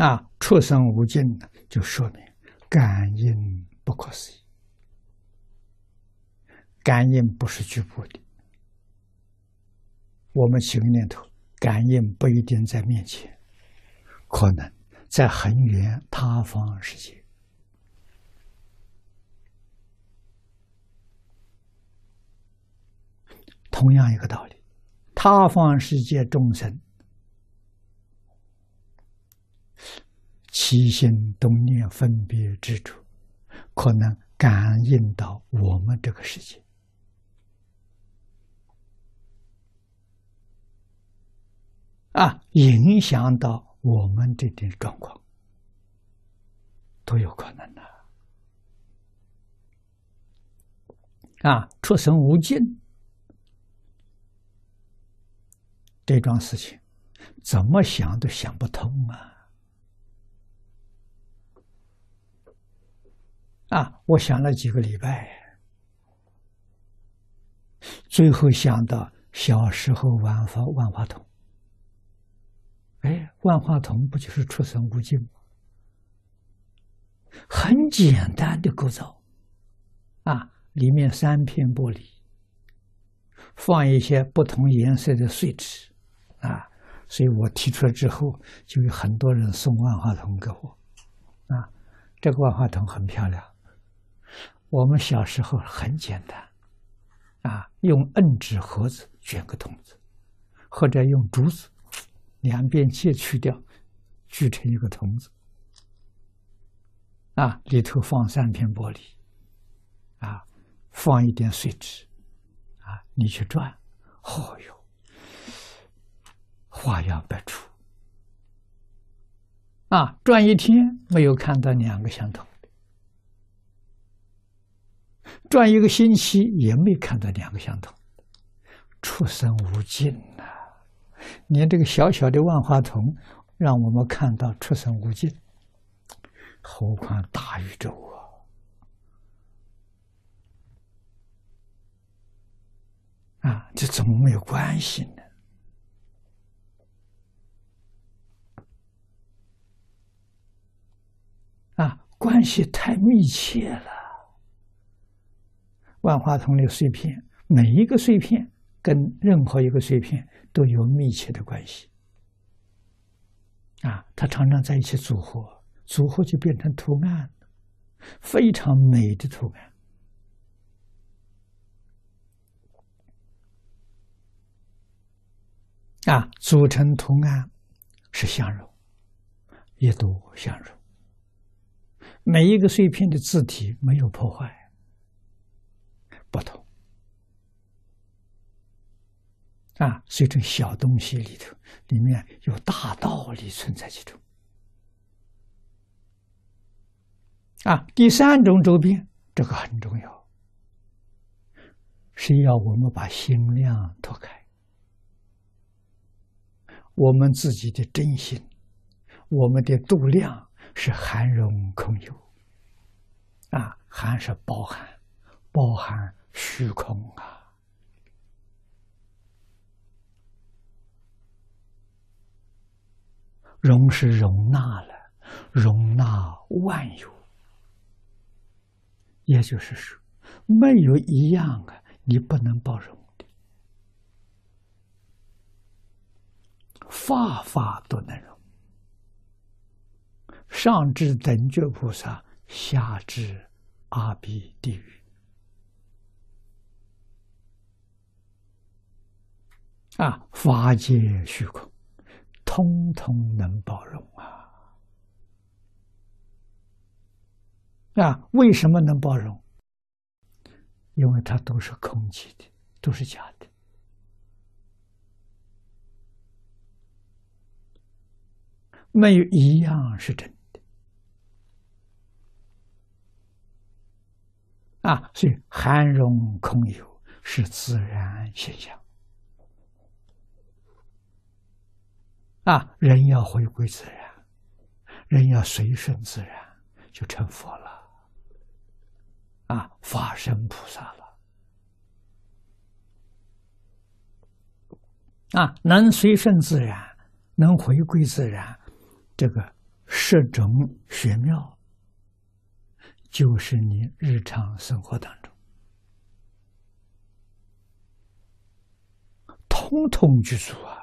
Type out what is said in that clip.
啊，出生无尽呢，就说明感应不可思议。感应不是局部的，我们起个念头，感应不一定在面前，可能在很远他方世界。同样一个道理，他方世界众生起心动念、分别之处，可能感应到我们这个世界。啊，影响到我们这点状况都有可能的。啊，出生无尽这桩事情，怎么想都想不通啊！啊，我想了几个礼拜，最后想到小时候玩法万花筒。哎，万花筒不就是出生无尽吗？很简单的构造，啊，里面三片玻璃，放一些不同颜色的碎纸，啊，所以我提出来之后，就有很多人送万花筒给我，啊，这个万花筒很漂亮。我们小时候很简单，啊，用摁纸盒子卷个筒子，或者用竹子。两边切去掉，锯成一个筒子，啊，里头放三片玻璃，啊，放一点碎纸，啊，你去转，哦哟，花样百出，啊，转一天没有看到两个相同转一个星期也没看到两个相同的，出生无尽呐。连这个小小的万花筒，让我们看到出生无尽，何况大宇宙啊！啊，这怎么没有关系呢？啊，关系太密切了。万花筒的碎片，每一个碎片。跟任何一个碎片都有密切的关系，啊，它常常在一起组合，组合就变成图案，非常美的图案，啊，组成图案是相融，也都相融，每一个碎片的字体没有破坏，不同。啊，所以这小东西里头，里面有大道理存在其中。啊，第三种周边，这个很重要，是要我们把心量拓开，我们自己的真心，我们的度量是含容空有。啊，含是包含，包含虚空啊。容是容纳了，容纳万有，也就是说，没有一样啊，你不能包容的，法法都能容，上至等觉菩萨，下至阿鼻地狱，啊，法界虚空。通通能包容啊！啊，为什么能包容？因为它都是空气的，都是假的，没有一样是真的。啊，所以含容空有是自然现象。啊，人要回归自然，人要随顺自然，就成佛了。啊，法身菩萨了。啊，能随顺自然，能回归自然，这个十种玄妙，就是你日常生活当中，通通具足啊。